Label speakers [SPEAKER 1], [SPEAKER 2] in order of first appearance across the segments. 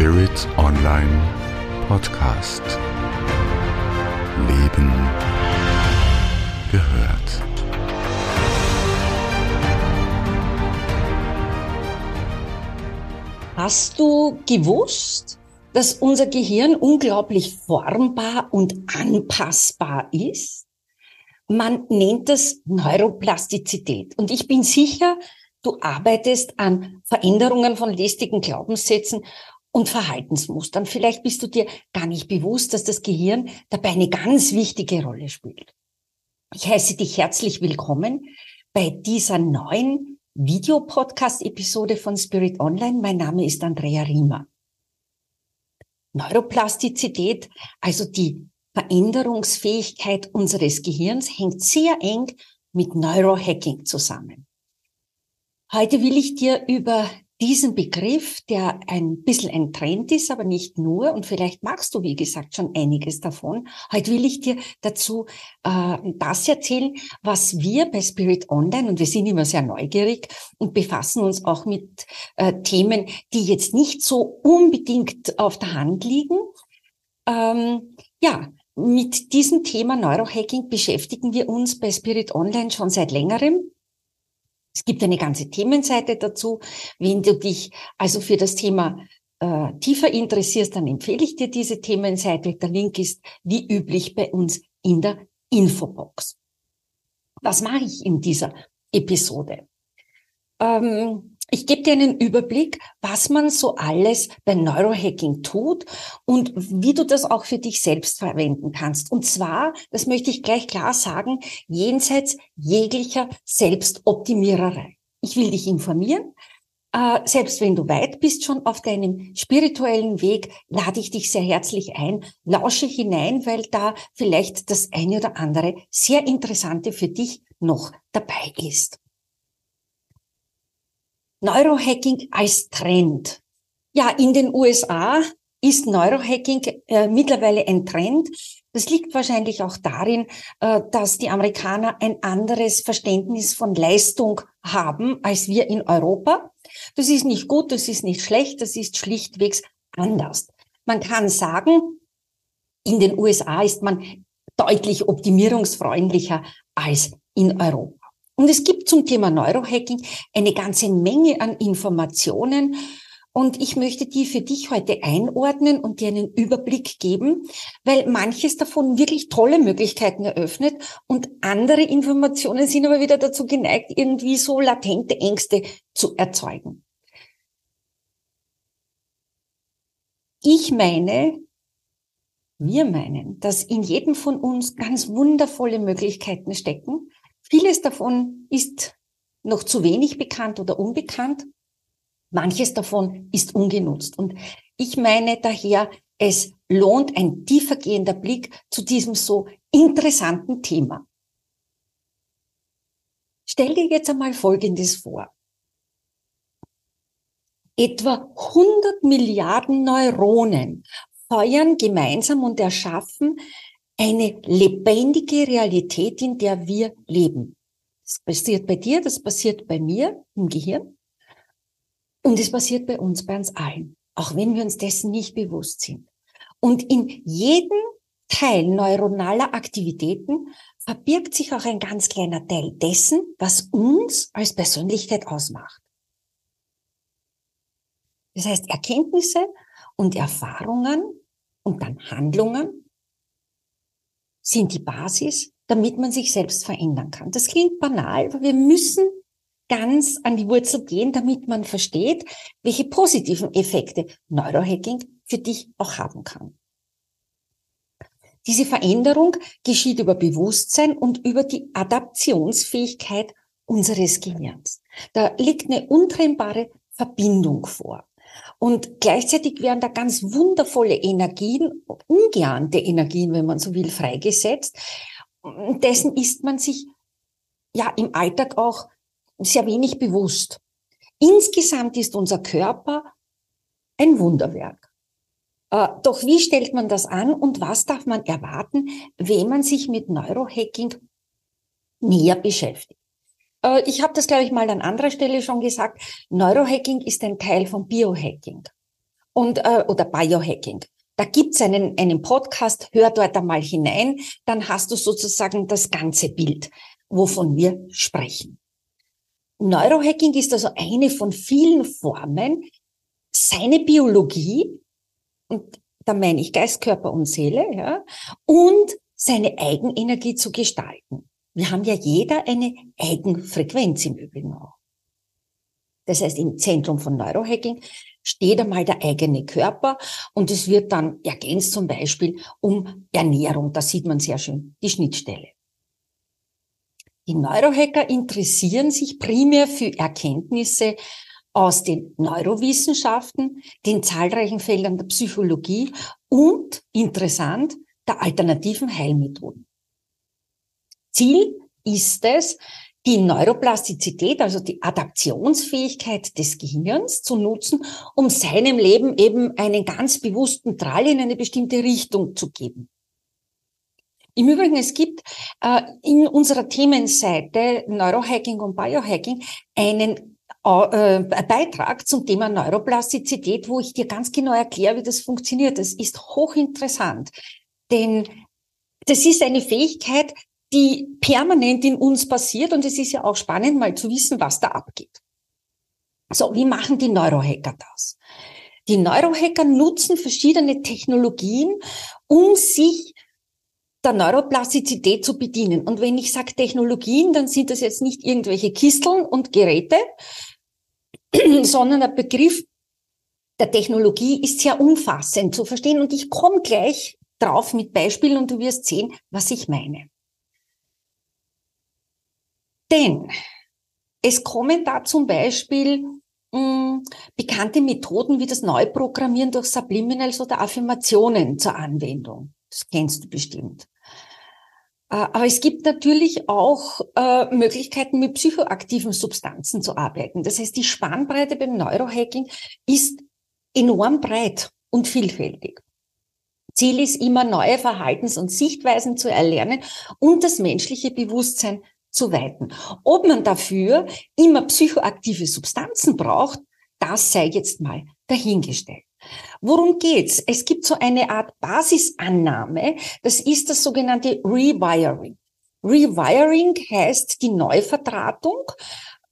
[SPEAKER 1] Spirit Online Podcast. Leben gehört.
[SPEAKER 2] Hast du gewusst, dass unser Gehirn unglaublich formbar und anpassbar ist? Man nennt das Neuroplastizität. Und ich bin sicher, du arbeitest an Veränderungen von lästigen Glaubenssätzen und Verhaltensmustern. Vielleicht bist du dir gar nicht bewusst, dass das Gehirn dabei eine ganz wichtige Rolle spielt. Ich heiße dich herzlich willkommen bei dieser neuen Videopodcast-Episode von Spirit Online. Mein Name ist Andrea Riemer. Neuroplastizität, also die Veränderungsfähigkeit unseres Gehirns, hängt sehr eng mit Neurohacking zusammen. Heute will ich dir über diesen Begriff, der ein bisschen ein Trend ist, aber nicht nur, und vielleicht magst du, wie gesagt, schon einiges davon. Heute will ich dir dazu äh, das erzählen, was wir bei Spirit Online, und wir sind immer sehr neugierig und befassen uns auch mit äh, Themen, die jetzt nicht so unbedingt auf der Hand liegen. Ähm, ja, mit diesem Thema Neurohacking beschäftigen wir uns bei Spirit Online schon seit längerem. Es gibt eine ganze Themenseite dazu. Wenn du dich also für das Thema äh, tiefer interessierst, dann empfehle ich dir diese Themenseite. Der Link ist wie üblich bei uns in der Infobox. Was mache ich in dieser Episode? Ähm, ich gebe dir einen Überblick, was man so alles bei Neurohacking tut und wie du das auch für dich selbst verwenden kannst. Und zwar, das möchte ich gleich klar sagen, jenseits jeglicher Selbstoptimiererei. Ich will dich informieren. Äh, selbst wenn du weit bist schon auf deinem spirituellen Weg, lade ich dich sehr herzlich ein, lausche hinein, weil da vielleicht das eine oder andere sehr Interessante für dich noch dabei ist. Neurohacking als Trend. Ja, in den USA ist Neurohacking äh, mittlerweile ein Trend. Das liegt wahrscheinlich auch darin, äh, dass die Amerikaner ein anderes Verständnis von Leistung haben als wir in Europa. Das ist nicht gut, das ist nicht schlecht, das ist schlichtwegs anders. Man kann sagen, in den USA ist man deutlich optimierungsfreundlicher als in Europa. Und es gibt zum Thema Neurohacking eine ganze Menge an Informationen. Und ich möchte die für dich heute einordnen und dir einen Überblick geben, weil manches davon wirklich tolle Möglichkeiten eröffnet und andere Informationen sind aber wieder dazu geneigt, irgendwie so latente Ängste zu erzeugen. Ich meine, wir meinen, dass in jedem von uns ganz wundervolle Möglichkeiten stecken, Vieles davon ist noch zu wenig bekannt oder unbekannt. Manches davon ist ungenutzt. Und ich meine daher, es lohnt ein tiefergehender Blick zu diesem so interessanten Thema. Stell dir jetzt einmal Folgendes vor. Etwa 100 Milliarden Neuronen feuern gemeinsam und erschaffen eine lebendige Realität, in der wir leben. Das passiert bei dir, das passiert bei mir im Gehirn und es passiert bei uns, bei uns allen, auch wenn wir uns dessen nicht bewusst sind. Und in jedem Teil neuronaler Aktivitäten verbirgt sich auch ein ganz kleiner Teil dessen, was uns als Persönlichkeit ausmacht. Das heißt, Erkenntnisse und Erfahrungen und dann Handlungen sind die Basis, damit man sich selbst verändern kann. Das klingt banal, aber wir müssen ganz an die Wurzel gehen, damit man versteht, welche positiven Effekte Neurohacking für dich auch haben kann. Diese Veränderung geschieht über Bewusstsein und über die Adaptionsfähigkeit unseres Gehirns. Da liegt eine untrennbare Verbindung vor. Und gleichzeitig werden da ganz wundervolle Energien, ungeahnte Energien, wenn man so will, freigesetzt. Dessen ist man sich ja im Alltag auch sehr wenig bewusst. Insgesamt ist unser Körper ein Wunderwerk. Äh, doch wie stellt man das an und was darf man erwarten, wenn man sich mit Neurohacking näher beschäftigt? Äh, ich habe das, glaube ich, mal an anderer Stelle schon gesagt. Neurohacking ist ein Teil von Biohacking. und, äh, oder Biohacking. Da gibt's einen, einen Podcast, hör dort einmal hinein, dann hast du sozusagen das ganze Bild, wovon wir sprechen. Neurohacking ist also eine von vielen Formen, seine Biologie, und da meine ich Geist, Körper und Seele, ja, und seine Eigenenergie zu gestalten. Wir haben ja jeder eine Eigenfrequenz im Übrigen auch. Das heißt, im Zentrum von Neurohacking steht einmal der eigene Körper und es wird dann ergänzt zum Beispiel um Ernährung. Da sieht man sehr schön die Schnittstelle. Die Neurohacker interessieren sich primär für Erkenntnisse aus den Neurowissenschaften, den zahlreichen Feldern der Psychologie und, interessant, der alternativen Heilmethoden. Ziel ist es, die Neuroplastizität, also die Adaptionsfähigkeit des Gehirns zu nutzen, um seinem Leben eben einen ganz bewussten Drall in eine bestimmte Richtung zu geben. Im Übrigen, es gibt äh, in unserer Themenseite Neurohacking und Biohacking einen äh, Beitrag zum Thema Neuroplastizität, wo ich dir ganz genau erkläre, wie das funktioniert. Das ist hochinteressant, denn das ist eine Fähigkeit, die permanent in uns passiert und es ist ja auch spannend, mal zu wissen, was da abgeht. So, wie machen die Neurohacker das? Die Neurohacker nutzen verschiedene Technologien, um sich der Neuroplastizität zu bedienen. Und wenn ich sage Technologien, dann sind das jetzt nicht irgendwelche Kisteln und Geräte, sondern der Begriff der Technologie ist sehr umfassend zu verstehen. Und ich komme gleich drauf mit Beispielen und du wirst sehen, was ich meine. Denn es kommen da zum Beispiel mh, hm, bekannte Methoden wie das Neuprogrammieren durch Subliminals oder Affirmationen zur Anwendung. Das kennst du bestimmt. Äh, aber es gibt natürlich auch äh, Möglichkeiten, mit psychoaktiven Substanzen zu arbeiten. Das heißt, die Spannbreite beim Neurohacking ist enorm breit und vielfältig. Ziel ist immer, neue Verhaltens- und Sichtweisen zu erlernen und das menschliche Bewusstsein zu weiten. Ob man dafür immer psychoaktive Substanzen braucht, das sei jetzt mal dahingestellt. Worum geht's? Es gibt so eine Art Basisannahme, das ist das sogenannte Rewiring. Rewiring heißt die Neuverdrahtung,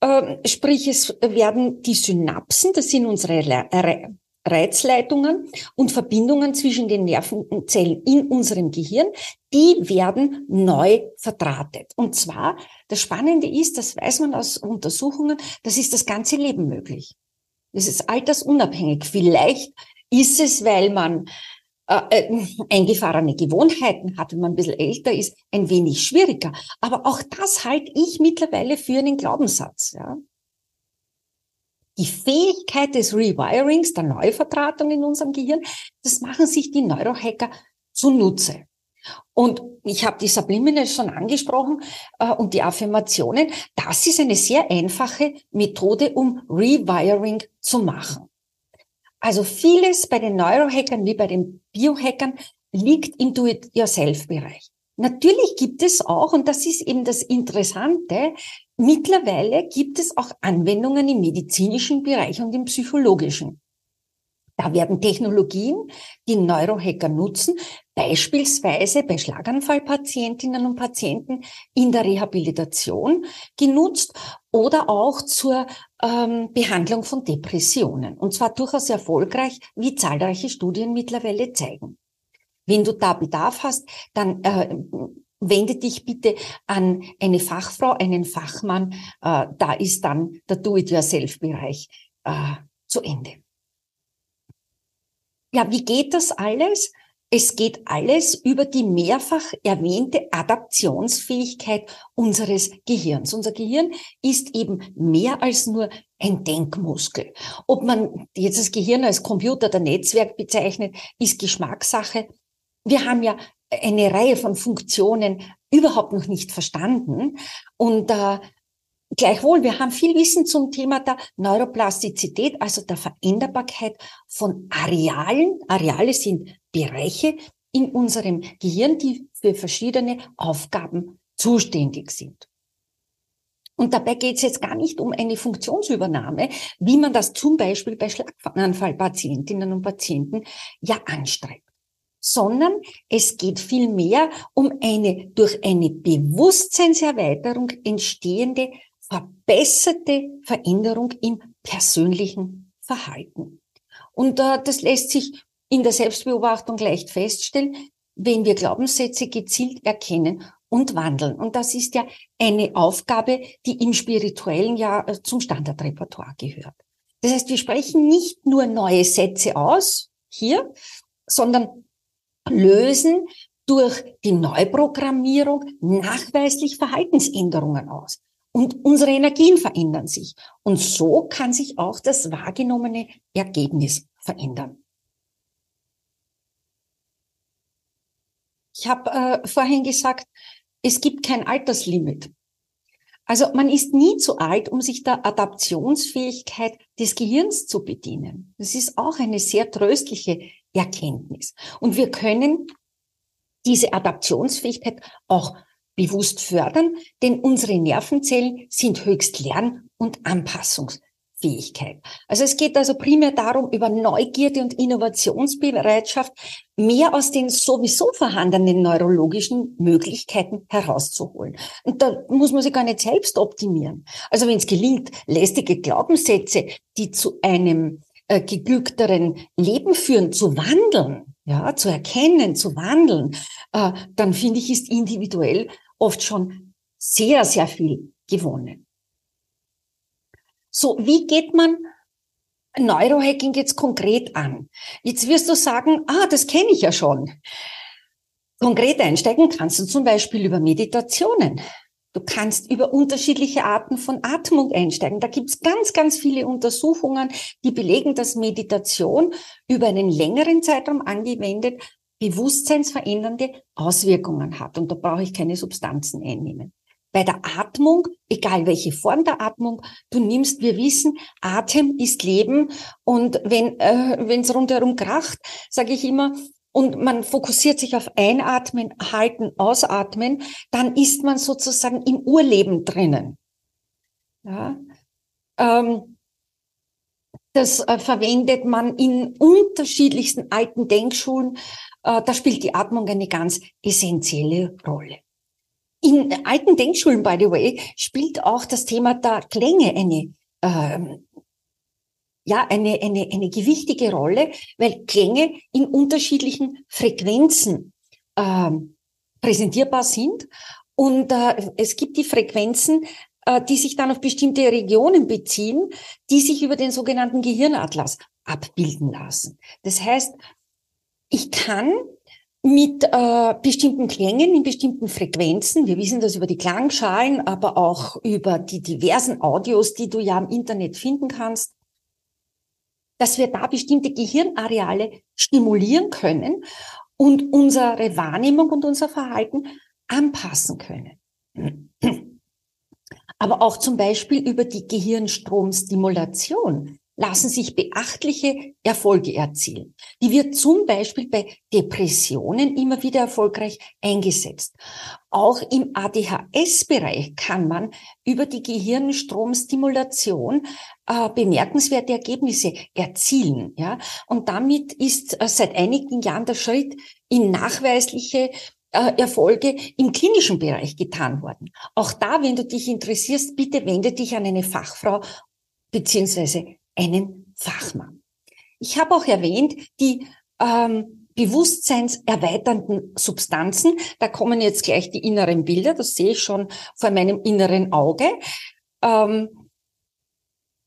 [SPEAKER 2] äh, sprich es werden die Synapsen, das sind unsere Reizleitungen und Verbindungen zwischen den Nervenzellen in unserem Gehirn, die werden neu verdrahtet. Und zwar, das Spannende ist, das weiß man aus Untersuchungen, das ist das ganze Leben möglich. Das ist altersunabhängig. Vielleicht ist es, weil man äh, äh, eingefahrene Gewohnheiten hat, wenn man ein bisschen älter ist, ein wenig schwieriger. Aber auch das halte ich mittlerweile für einen Glaubenssatz. Ja? Die Fähigkeit des Rewirings, der Neuvertratung in unserem Gehirn, das machen sich die Neurohacker zunutze. Und ich habe die Subliminals schon angesprochen äh, und die Affirmationen. Das ist eine sehr einfache Methode, um Rewiring zu machen. Also vieles bei den Neurohackern wie bei den Biohackern liegt im Do-it-yourself-Bereich. Natürlich gibt es auch, und das ist eben das Interessante, mittlerweile gibt es auch Anwendungen im medizinischen Bereich und im psychologischen. Da werden Technologien, die Neurohacker nutzen, beispielsweise bei Schlaganfallpatientinnen und Patienten in der Rehabilitation genutzt oder auch zur ähm, Behandlung von Depressionen. Und zwar durchaus erfolgreich, wie zahlreiche Studien mittlerweile zeigen. Wenn du da Bedarf hast, dann äh, wende dich bitte an eine Fachfrau, einen Fachmann. Äh, da ist dann der Do-it-yourself-Bereich äh, zu Ende. Ja, wie geht das alles? Es geht alles über die mehrfach erwähnte Adaptionsfähigkeit unseres Gehirns. Unser Gehirn ist eben mehr als nur ein Denkmuskel. Ob man jetzt das Gehirn als Computer oder Netzwerk bezeichnet, ist Geschmackssache. Wir haben ja eine Reihe von Funktionen überhaupt noch nicht verstanden. Und äh, Gleichwohl, wir haben viel Wissen zum Thema der Neuroplastizität, also der Veränderbarkeit von Arealen. Areale sind Bereiche in unserem Gehirn, die für verschiedene Aufgaben zuständig sind. Und dabei geht es jetzt gar nicht um eine Funktionsübernahme, wie man das zum Beispiel bei Schlaganfallpatientinnen und Patienten ja anstrebt, sondern es geht vielmehr um eine durch eine Bewusstseinserweiterung entstehende verbesserte Veränderung im persönlichen Verhalten. Und äh, das lässt sich in der Selbstbeobachtung leicht feststellen, wenn wir Glaubenssätze gezielt erkennen und wandeln. Und das ist ja eine Aufgabe, die im spirituellen ja äh, zum Standardrepertoire gehört. Das heißt, wir sprechen nicht nur neue Sätze aus hier, sondern lösen durch die Neuprogrammierung nachweislich Verhaltensänderungen aus. Und unsere Energien verändern sich. Und so kann sich auch das wahrgenommene Ergebnis verändern. Ich habe äh, vorhin gesagt, es gibt kein Alterslimit. Also man ist nie zu alt, um sich der Adaptionsfähigkeit des Gehirns zu bedienen. Das ist auch eine sehr tröstliche Erkenntnis. Und wir können diese Adaptionsfähigkeit auch bewusst fördern, denn unsere Nervenzellen sind höchst lern- und anpassungs Fähigkeit. Also es geht also primär darum, über Neugierde und Innovationsbereitschaft mehr aus den sowieso vorhandenen neurologischen Möglichkeiten herauszuholen. Und da muss man sich gar nicht selbst optimieren. Also wenn es gelingt, lästige Glaubenssätze, die zu einem äh, geglückteren Leben führen, zu wandeln, ja, zu erkennen, zu wandeln, äh, dann finde ich, ist individuell oft schon sehr, sehr viel gewonnen. So, wie geht man Neurohacking jetzt konkret an? Jetzt wirst du sagen, ah, das kenne ich ja schon. Konkret einsteigen kannst du zum Beispiel über Meditationen. Du kannst über unterschiedliche Arten von Atmung einsteigen. Da gibt's ganz, ganz viele Untersuchungen, die belegen, dass Meditation über einen längeren Zeitraum angewendet bewusstseinsverändernde Auswirkungen hat. Und da brauche ich keine Substanzen einnehmen bei der Atmung, egal welche Form der Atmung du nimmst, wir wissen, Atem ist Leben und wenn äh, es rundherum kracht, sage ich immer, und man fokussiert sich auf Einatmen, Halten, Ausatmen, dann ist man sozusagen im Urleben drinnen. Ja? Ähm, das äh, verwendet man in unterschiedlichsten alten Denkschulen. Äh, da spielt die Atmung eine ganz essentielle Rolle. In alten Denkschulen, by the way, spielt auch das Thema der Klänge eine, ähm, ja, eine, eine, eine gewichtige Rolle, weil Klänge in unterschiedlichen Frequenzen ähm, präsentierbar sind. Und äh, es gibt die Frequenzen, äh, die sich dann auf bestimmte Regionen beziehen, die sich über den sogenannten Gehirnatlas abbilden lassen. Das heißt, ich kann mit äh, bestimmten Klängen in bestimmten Frequenzen. Wir wissen das über die Klangschalen, aber auch über die diversen Audios, die du ja im Internet finden kannst, dass wir da bestimmte Gehirnareale stimulieren können und unsere Wahrnehmung und unser Verhalten anpassen können. Aber auch zum Beispiel über die Gehirnstromstimulation lassen sich beachtliche Erfolge erzielen. Die wird zum Beispiel bei Depressionen immer wieder erfolgreich eingesetzt. Auch im ADHS-Bereich kann man über die Gehirnstromstimulation äh, bemerkenswerte Ergebnisse erzielen. Ja? Und damit ist äh, seit einigen Jahren der Schritt in nachweisliche äh, Erfolge im klinischen Bereich getan worden. Auch da, wenn du dich interessierst, bitte wende dich an eine Fachfrau beziehungsweise einen Fachmann. Ich habe auch erwähnt, die ähm, bewusstseinserweiternden Substanzen. Da kommen jetzt gleich die inneren Bilder, das sehe ich schon vor meinem inneren Auge. Ähm,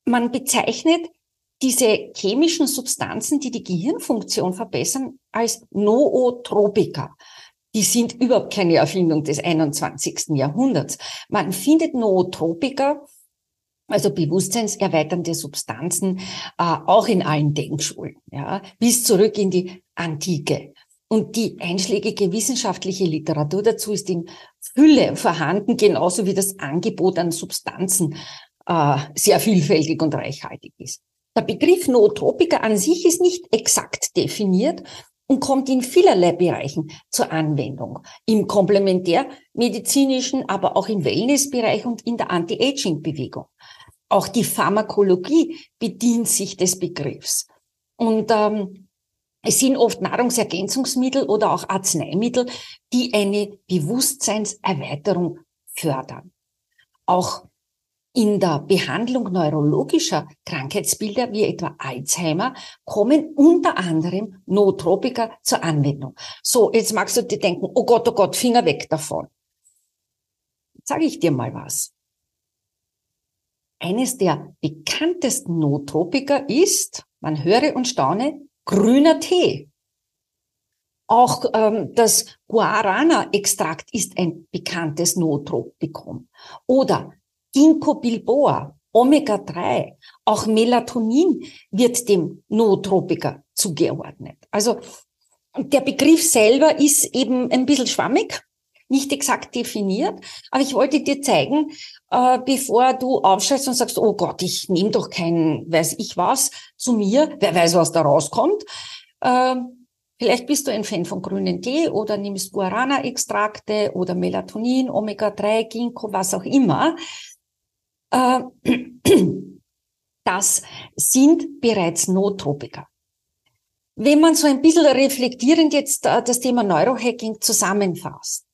[SPEAKER 2] man bezeichnet diese chemischen Substanzen, die die Gehirnfunktion verbessern, als Nootropika. Die sind überhaupt keine Erfindung des 21. Jahrhunderts. Man findet Nootropika also bewusstseinserweiternde Substanzen, äh, auch in allen Denkschulen, ja, bis zurück in die Antike. Und die einschlägige wissenschaftliche Literatur dazu ist in Fülle vorhanden, genauso wie das Angebot an Substanzen äh, sehr vielfältig und reichhaltig ist. Der Begriff Nootropika an sich ist nicht exakt definiert und kommt in vielerlei Bereichen zur Anwendung. Im komplementärmedizinischen, aber auch im Wellnessbereich und in der Anti-Aging-Bewegung. Auch die Pharmakologie bedient sich des Begriffs. Und ähm, es sind oft Nahrungsergänzungsmittel oder auch Arzneimittel, die eine Bewusstseinserweiterung fördern. Auch in der Behandlung neurologischer Krankheitsbilder wie etwa Alzheimer kommen unter anderem Nootropika zur Anwendung. So, jetzt magst du dir denken, oh Gott, oh Gott, Finger weg davon. Sage ich dir mal was. Eines der bekanntesten Nootropika ist, man höre und staune, grüner Tee. Auch ähm, das Guarana-Extrakt ist ein bekanntes Nootropikum. Oder Ginkgo bilboa, Omega-3, auch Melatonin wird dem Nootropika zugeordnet. Also der Begriff selber ist eben ein bisschen schwammig, nicht exakt definiert, aber ich wollte dir zeigen, äh, bevor du aufschreibst und sagst, oh Gott, ich nehme doch kein, weiß ich was, zu mir, wer weiß, was da rauskommt. Äh, vielleicht bist du ein Fan von grünen Tee oder nimmst Guarana-Extrakte oder Melatonin, Omega-3, Ginkgo, was auch immer. Äh, das sind bereits Nootropika. Wenn man so ein bisschen reflektierend jetzt äh, das Thema Neurohacking zusammenfasst,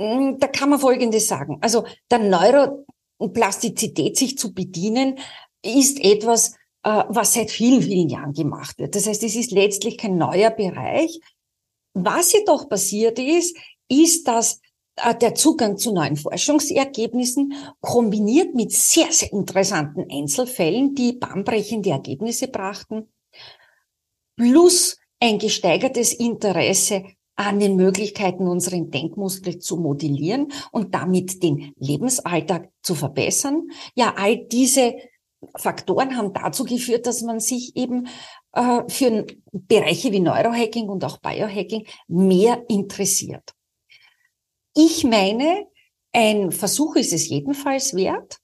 [SPEAKER 2] da kann man Folgendes sagen. Also der Neuroplastizität sich zu bedienen, ist etwas, äh, was seit vielen, vielen Jahren gemacht wird. Das heißt, es ist letztlich kein neuer Bereich. Was jedoch passiert ist, ist, dass äh, der Zugang zu neuen Forschungsergebnissen kombiniert mit sehr, sehr interessanten Einzelfällen, die bahnbrechende Ergebnisse brachten, plus ein gesteigertes Interesse an den Möglichkeiten, unseren Denkmuskel zu modellieren und damit den Lebensalltag zu verbessern. Ja, all diese Faktoren haben dazu geführt, dass man sich eben äh, für Bereiche wie Neurohacking und auch Biohacking mehr interessiert. Ich meine, ein Versuch ist es jedenfalls wert.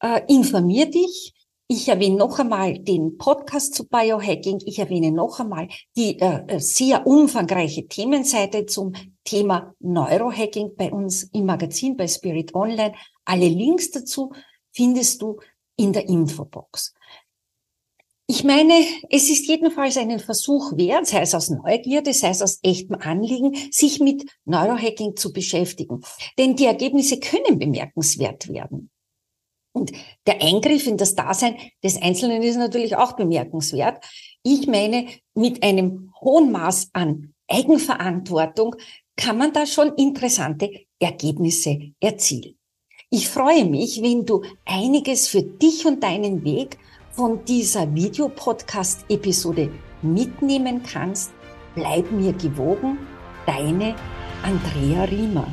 [SPEAKER 2] Äh, informier dich. Ich erwähne noch einmal den Podcast zu Biohacking. Ich erwähne noch einmal die äh, äh, sehr umfangreiche Themenseite zum Thema Neurohacking bei uns im Magazin bei Spirit Online. Alle Links dazu findest du in der Infobox. Ich meine, es ist jedenfalls einen Versuch wert, sei es aus Neugierde, sei es aus echtem Anliegen, sich mit Neurohacking zu beschäftigen. Denn die Ergebnisse können bemerkenswert werden. Und der Eingriff in das Dasein des Einzelnen ist natürlich auch bemerkenswert. Ich meine, mit einem hohen Maß an Eigenverantwortung kann man da schon interessante Ergebnisse erzielen. Ich freue mich, wenn du einiges für dich und deinen Weg von dieser Videopodcast-Episode mitnehmen kannst, bleib mir gewogen, deine Andrea Riemer.